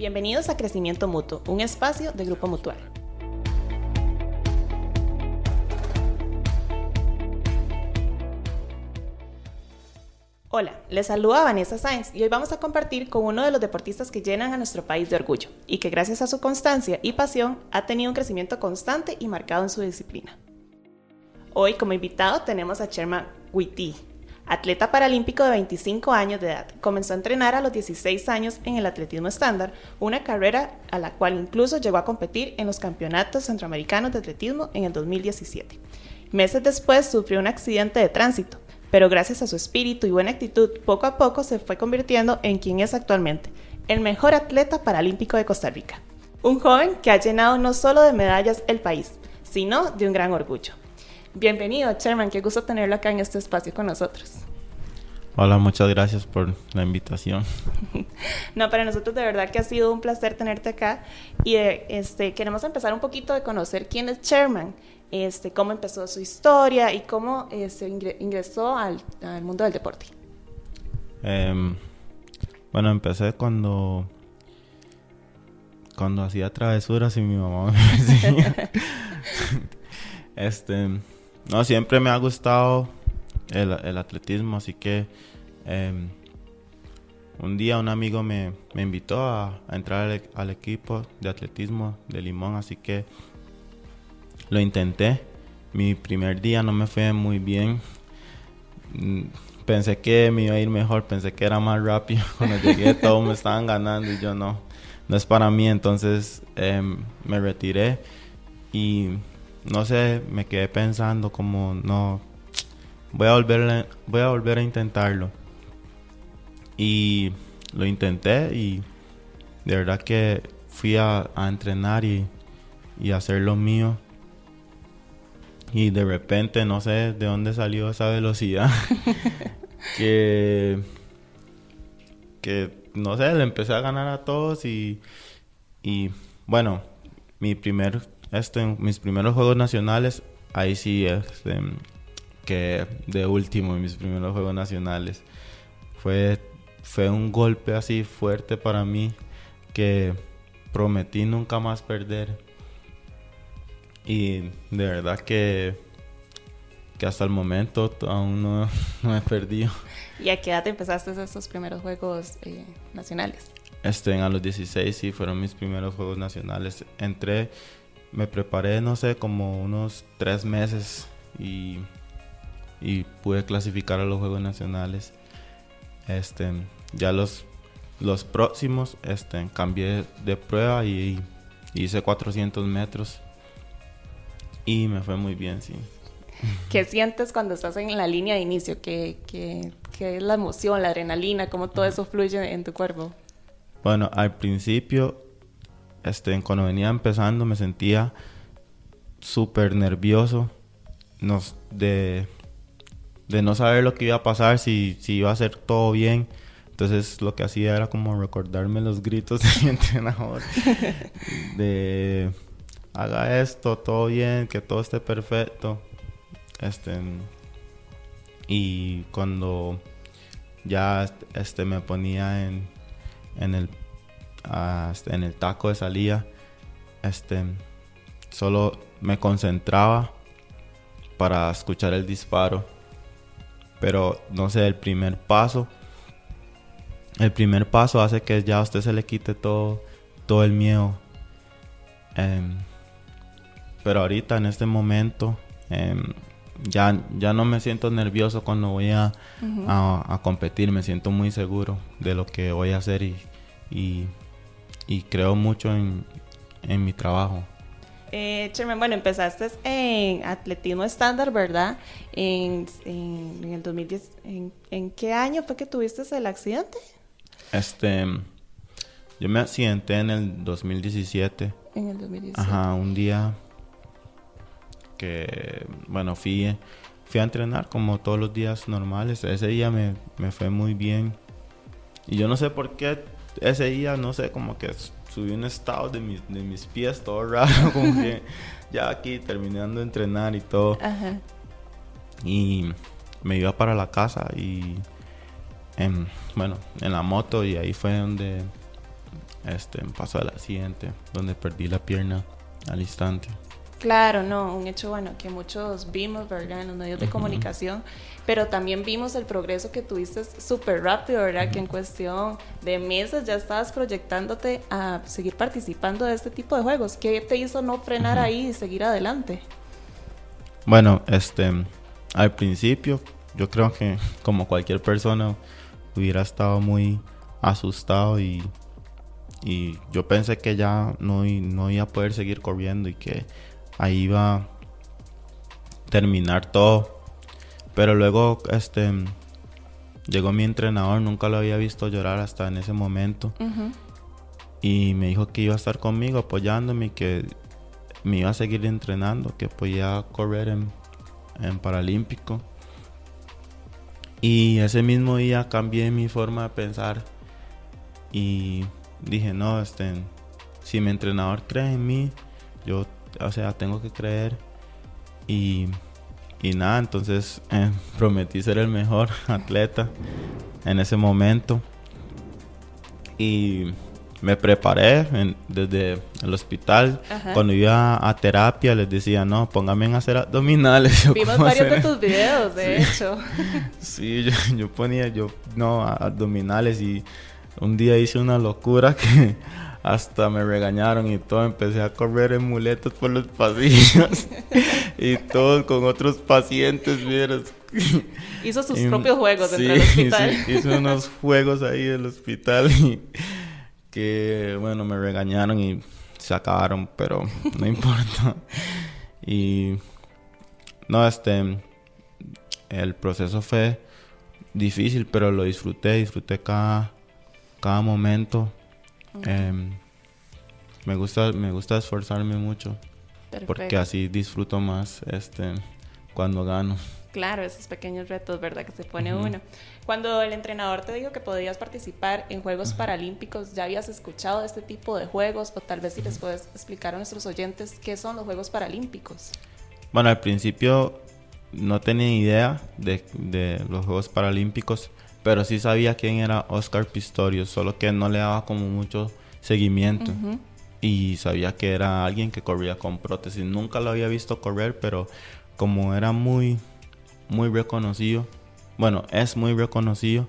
Bienvenidos a Crecimiento Mutuo, un espacio de Grupo Mutual. Hola, les saluda Vanessa Sáenz y hoy vamos a compartir con uno de los deportistas que llenan a nuestro país de orgullo y que gracias a su constancia y pasión ha tenido un crecimiento constante y marcado en su disciplina. Hoy como invitado tenemos a Sherman Witty, atleta paralímpico de 25 años de edad. Comenzó a entrenar a los 16 años en el atletismo estándar, una carrera a la cual incluso llegó a competir en los campeonatos centroamericanos de atletismo en el 2017. Meses después sufrió un accidente de tránsito, pero gracias a su espíritu y buena actitud, poco a poco se fue convirtiendo en quien es actualmente, el mejor atleta paralímpico de Costa Rica. Un joven que ha llenado no solo de medallas el país, sino de un gran orgullo. Bienvenido, Chairman, qué gusto tenerlo acá en este espacio con nosotros. Hola, muchas gracias por la invitación. no, para nosotros de verdad que ha sido un placer tenerte acá y eh, este, queremos empezar un poquito de conocer quién es Chairman este, cómo empezó su historia y cómo se este, ingresó al, mundo del deporte. Em, bueno, empecé cuando cuando hacía travesuras y mi mamá me decía. este, no, siempre me ha gustado el, atletismo, así que em, un día un amigo me, invitó a, entrar al, al, equipo de atletismo de Limón, así que lo intenté. Mi primer día no me fue muy bien. Mm, pensé que me iba a ir mejor, pensé que era más rápido. Cuando llegué todos me estaban ganando y yo no. No es para mí, entonces em, me retiré y no sé, me quedé pensando como no, voy a volver a, voy a, volver a intentarlo. Y lo intenté y de verdad que fui a, entrenar y, y hacer lo mío. Y de repente, no sé de dónde salió esa velocidad. que, que, no sé, le empecé a ganar a todos y, y bueno, mi primer, este, mis primeros juegos nacionales, ahí sí, este, que de último en mis primeros juegos nacionales. Fue, fue un golpe así fuerte para mí que prometí nunca más perder y de verdad que, que hasta el momento aún no, no, he perdido. ¿Y a qué edad empezaste esos primeros juegos eh, nacionales? Este, a los 16 sí fueron mis primeros juegos nacionales. Entré, me preparé, no sé, como unos tres meses y, y pude clasificar a los juegos nacionales. Este, ya los, los próximos, este, cambié de prueba y hice 400 metros y me fue muy bien, sí. ¿Qué sientes cuando estás en la línea de inicio? ¿Qué, qué, qué es la emoción, la adrenalina? ¿Cómo todo eso fluye en tu cuerpo? Bueno, al principio, este, cuando venía empezando, me sentía súper nervioso nos, de, de no saber lo que iba a pasar, si, si iba a ser todo bien. Entonces lo que hacía era como recordarme los gritos de mi entrenador. de haga esto, todo bien, que todo esté perfecto. Este, y cuando ya este, me ponía en, en, el, en el taco de salida, este, solo me concentraba para escuchar el disparo. Pero no sé, el primer paso, el primer paso hace que ya a usted se le quite todo, todo el miedo. Em, pero ahorita en este momento em, ya, ya no me siento nervioso cuando voy a, a, competir, me siento muy seguro de lo que voy a hacer y, y, creo mucho en, en mi trabajo. Eh, bueno, empezaste en atletismo estándar, ¿verdad? En, en, el 2010. ¿En, ¿En, qué año fue que tuviste el accidente? Este, yo me accidenté en el 2017. En el 2017. Ajá, un día que, bueno, fui, fui a entrenar como todos los días normales. Ese día me, me fue muy bien. Y yo no sé por qué ese día, no sé, como que subí un estado de mis, de mis pies todo raro, como que ya aquí terminando de entrenar y todo. Y me iba para la casa y, en, bueno, en la moto y ahí fue donde este, pasó el accidente donde perdí la pierna al instante. Claro, no, un hecho bueno que muchos vimos, ¿verdad? En los medios de comunicación, pero también vimos el progreso que tuviste súper rápido, ¿verdad? Que en cuestión de meses ya estabas proyectándote a seguir participando de este tipo de juegos. ¿Qué te hizo no frenar ahí y seguir adelante? Bueno, este, al principio, yo creo que como cualquier persona hubiera estado muy asustado y, y yo pensé que ya no, no iba a poder seguir corriendo y que ahí iba a terminar todo. Pero luego este llegó mi entrenador, nunca lo había visto llorar hasta en ese momento. Y me dijo que iba a estar conmigo apoyándome que me iba a seguir entrenando, que podía correr en, en Paralímpico. Y ese mismo día cambié mi forma de pensar y dije, no, este, si mi entrenador cree en mí, yo o sea, tengo que creer. Y, y nada, entonces eh, prometí ser el mejor atleta en ese momento. Y me preparé desde el hospital. Cuando iba a terapia les decía, no, póngame a hacer abdominales. Vimos varios de tus videos, de hecho. sí, yo, yo, ponía, yo, no, abdominales y un día hice una locura que hasta me regañaron y todo. Empecé a correr en muletas por los pasillos y todos con otros pacientes, vieras. Hizo sus propios juegos dentro del hospital. Sí, hizo unos juegos ahí del hospital y que, bueno, me regañaron y se acabaron, pero no importa. Y no, este, el proceso fue difícil, pero lo disfruté, disfruté cada, cada momento. Em, me gusta, me gusta esforzarme mucho. Porque así disfruto más este cuando gano. Claro, esos pequeños retos, ¿verdad? Que se pone uno. Cuando el entrenador te dijo que podías participar en Juegos Paralímpicos, ¿ya habías escuchado de este tipo de juegos? O tal vez si les puedes explicar a nuestros oyentes qué son los Juegos Paralímpicos. Bueno, al principio no tenía idea de, de los Juegos Paralímpicos pero sí sabía quién era Oscar Pistorius, solo que no le daba como mucho seguimiento. Y sabía que era alguien que corría con prótesis. Nunca lo había visto correr, pero como era muy, muy reconocido, bueno, es muy reconocido,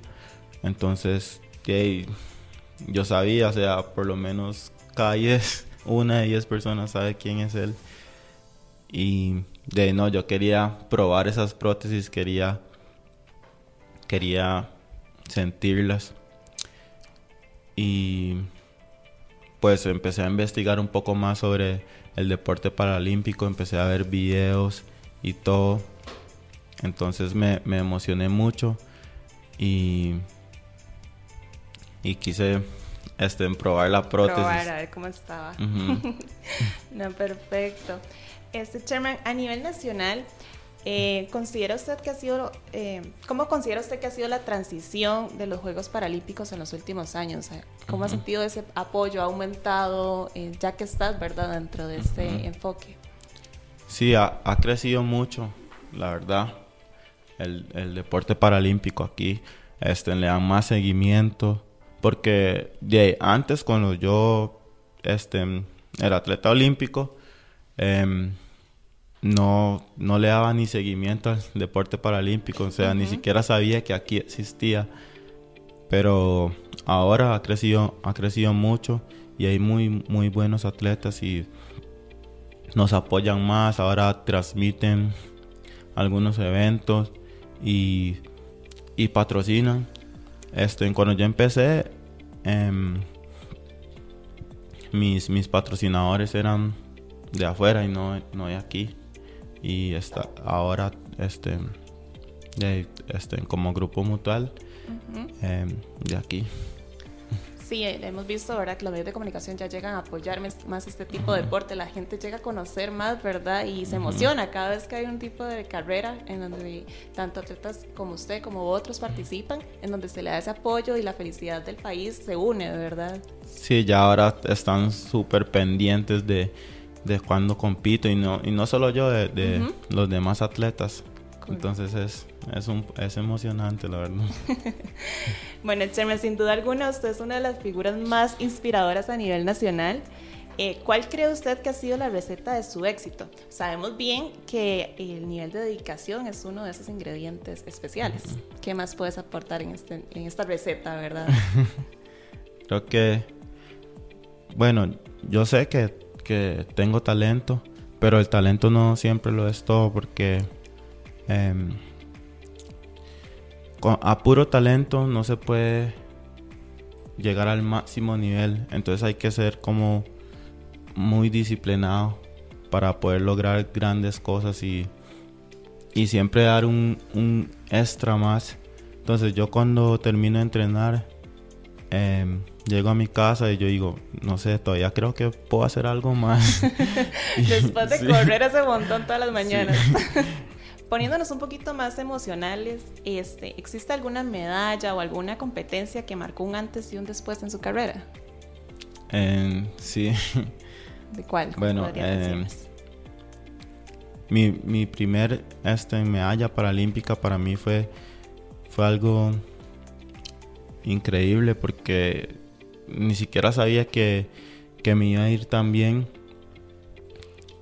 entonces yo sabía, o sea, por lo menos cada 10, una de 10 personas sabe quién es él. Y de no, yo quería probar esas prótesis, quería quería sentirlas. Y pues empecé a investigar un poco más sobre el deporte paralímpico, empecé a ver videos y todo. Entonces me, emocioné mucho y, y quise este, probar la prótesis. Probar, a ver cómo estaba. no, perfecto. Este, Chairman, a nivel nacional, eh, ¿Considera usted que ha sido, eh, cómo considera usted que ha sido la transición de los Juegos Paralímpicos en los últimos años? ¿Cómo ha sentido ese apoyo? ¿Ha aumentado eh, ya que estás, verdad, dentro de este enfoque? Sí, ha, crecido mucho, la verdad, el, deporte paralímpico aquí. Este, le dan más seguimiento, porque de antes cuando yo este, era atleta olímpico, eh, no, no le daba ni seguimiento al deporte paralímpico, o sea, ni siquiera sabía que aquí existía. Pero ahora ha crecido, ha crecido mucho y hay muy, muy buenos atletas y nos apoyan más, ahora transmiten algunos eventos y, y patrocinan. Este, cuando yo empecé, em, mis, mis patrocinadores eran de afuera y no, no de aquí y está ahora este, este como grupo mutual em, de aquí. Sí, eh, hemos visto, ¿verdad? Que los medios de comunicación ya llegan a apoyar más este tipo de deporte. La gente llega a conocer más, ¿verdad? Y se emociona cada vez que hay un tipo de carrera en donde tanto atletas como usted, como otros participan, en donde se le da ese apoyo y la felicidad del país se une, ¿verdad? Sí, ya ahora están súper pendientes de, de cuando compito y no, y no solo yo, de, los demás atletas. Entonces es, es, un, es emocionante, la verdad. bueno, Chermen, sin duda alguna, usted es una de las figuras más inspiradoras a nivel nacional. Eh, ¿Cuál cree usted que ha sido la receta de su éxito? Sabemos bien que el nivel de dedicación es uno de esos ingredientes especiales. ¿Qué más puedes aportar en, este, en esta receta, verdad? Creo que, bueno, yo sé que, tengo talento, pero el talento no siempre lo es todo porque em, a puro talento no se puede llegar al máximo nivel. Entonces hay que ser como muy disciplinado para poder lograr grandes cosas y, y siempre dar un, un, extra más. Entonces yo cuando termino de entrenar, em, llego a mi casa y yo digo, no sé, todavía creo que puedo hacer algo más. Después de correr ese montón todas las mañanas. Poniéndonos un poquito más emocionales, este, ¿existe alguna medalla o alguna competencia que marcó un antes y un después en su carrera? sí. ¿De cuál? Bueno, eh, mi, mi primer este, medalla paralímpica para mí fue, fue algo increíble porque ni siquiera sabía que, que me iba a ir tan bien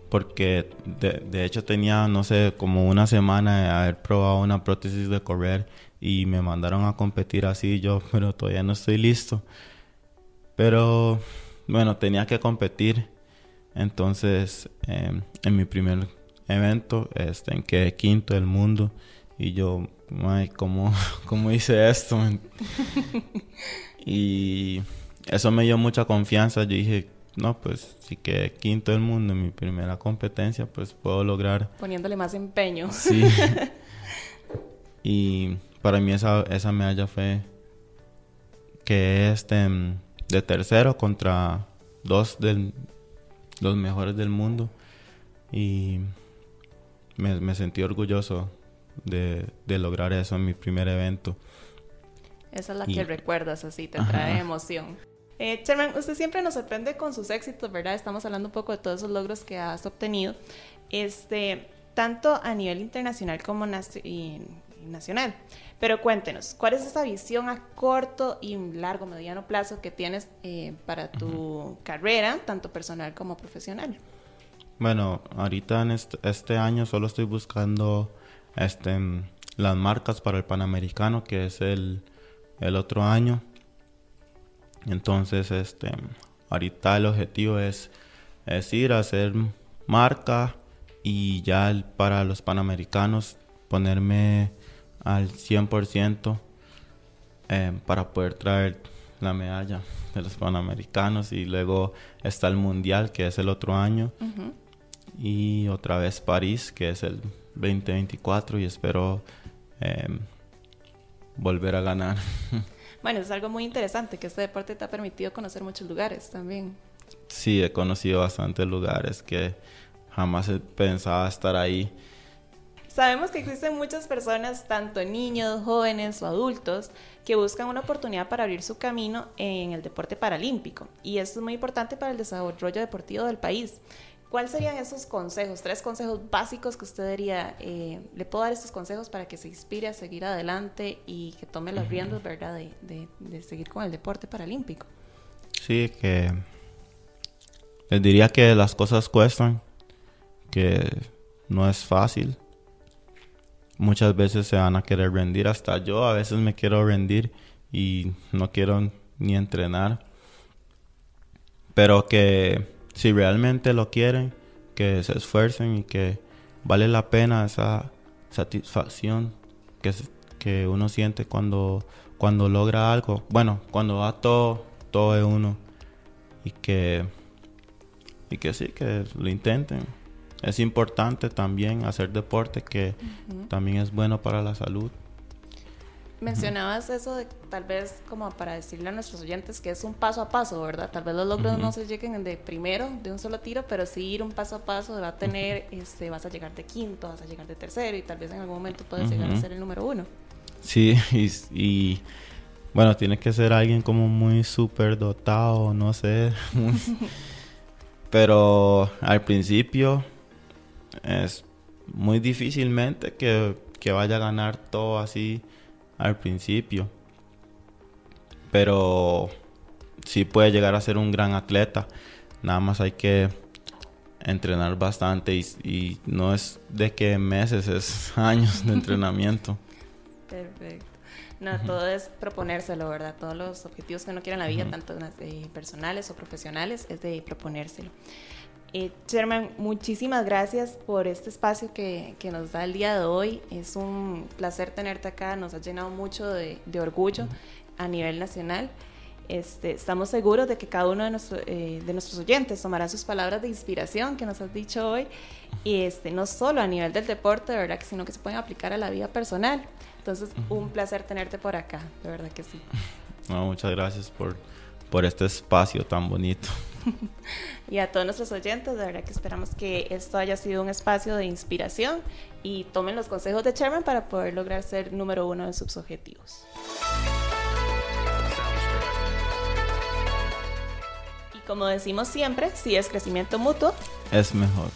porque de, de, hecho tenía, no sé, como una semana de haber probado una prótesis de correr y me mandaron a competir así yo, pero todavía no estoy listo. Pero bueno, tenía que competir entonces, em, en mi primer evento, este, en quedé quinto del mundo. Y yo, ay, ¿cómo, ¿cómo hice esto? y eso me dio mucha confianza. Yo dije, no, pues si quedé quinto del mundo en mi primera competencia, pues puedo lograr. Poniéndole más empeño. Sí. y para mí esa, esa medalla fue que este de tercero contra dos del, los mejores del mundo y me, sentí orgulloso de, lograr eso en mi primer evento. Esa es la que recuerdas así, te trae emoción. Eh, Sherman, usted siempre nos sorprende con sus éxitos, ¿verdad? Estamos hablando un poco de todos esos logros que has obtenido, este, tanto a nivel internacional como nacional. Pero cuéntenos, ¿cuál es esa visión a corto y largo, mediano plazo que tienes eh, para tu carrera, tanto personal como profesional? Bueno, ahorita en este, año solo estoy buscando este, las marcas para el Panamericano, que es el, otro año. Entonces, este, ahorita el objetivo es, es ir a hacer marca y ya para los Panamericanos ponerme al 100% eh, para poder traer la medalla de los Panamericanos y luego está el Mundial que es el otro año y otra vez París que es el 2024 y espero em, volver a ganar. Bueno, es algo muy interesante que este deporte te ha permitido conocer muchos lugares también. Sí, he conocido bastantes lugares que jamás pensaba estar ahí Sabemos que existen muchas personas, tanto niños, jóvenes o adultos, que buscan una oportunidad para abrir su camino en el deporte paralímpico. Y esto es muy importante para el desarrollo deportivo del país. ¿Cuáles serían esos consejos, tres consejos básicos que usted diría, eh, le puedo dar estos consejos para que se inspire a seguir adelante y que tome los riendos, ¿verdad?, de, de seguir con el deporte paralímpico. Sí, que les diría que las cosas cuestan, que no es fácil, muchas veces se van a querer rendir. Hasta yo a veces me quiero rendir y no quiero ni entrenar. Pero que si realmente lo quieren, que se esfuercen y que vale la pena esa satisfacción que, que uno siente cuando, cuando logra algo. Bueno, cuando va todo, todo de uno. Y que, y que sí, que lo intenten es importante también hacer deporte que también es bueno para la salud. Mencionabas eso de tal vez como para decirle a nuestros oyentes que es un paso a paso, ¿verdad? Tal vez los logros no se lleguen de primero, de un solo tiro, pero sí ir un paso a paso va a tener, este, vas a llegar de quinto, vas a llegar de tercero y tal vez en algún momento puedes llegar a ser el número uno. Sí, y, y bueno, tiene que ser alguien como muy súper dotado, no sé. pero al principio es muy difícilmente que, que vaya a ganar todo así al principio. Pero sí puede llegar a ser un gran atleta. Nada más hay que entrenar bastante y, no es de que meses, es años de entrenamiento. Perfecto. No, todo es proponérselo, ¿verdad? Todos los objetivos que uno quiere en la vida, tanto eh, personales o profesionales, es de proponérselo. Eh, Sherman, muchísimas gracias por este espacio que, que, nos da el día de hoy. Es un placer tenerte acá, nos ha llenado mucho de, de orgullo a nivel nacional. Este, estamos seguros de que cada uno de, eh, de, nuestros oyentes tomará sus palabras de inspiración que nos has dicho hoy y este, no solo a nivel del deporte, de verdad, sino que se pueden aplicar a la vida personal. Entonces, un placer tenerte por acá, de verdad que sí. muchas gracias por, por este espacio tan bonito. y a todos nuestros oyentes, de verdad que esperamos que esto haya sido un espacio de inspiración y tomen los consejos de Chairman para poder lograr ser número uno en sus objetivos. como decimos siempre, si es crecimiento mutuo, es mejor.